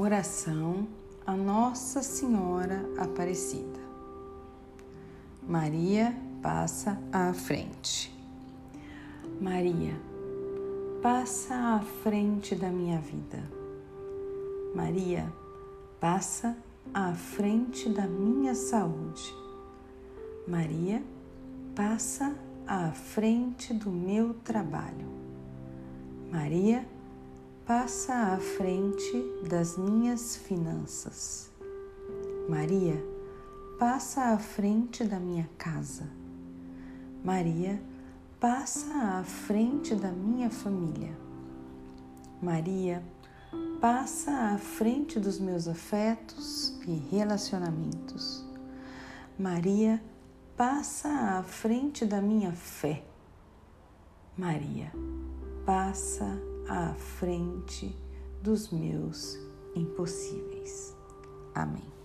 Oração a Nossa Senhora Aparecida. Maria passa à frente. Maria, passa à frente da minha vida. Maria, passa à frente da minha saúde. Maria, passa à frente do meu trabalho. Maria, passa à frente das minhas finanças. Maria, passa à frente da minha casa. Maria, passa à frente da minha família. Maria, passa à frente dos meus afetos e relacionamentos. Maria, passa à frente da minha fé. Maria, passa à frente dos meus impossíveis. Amém.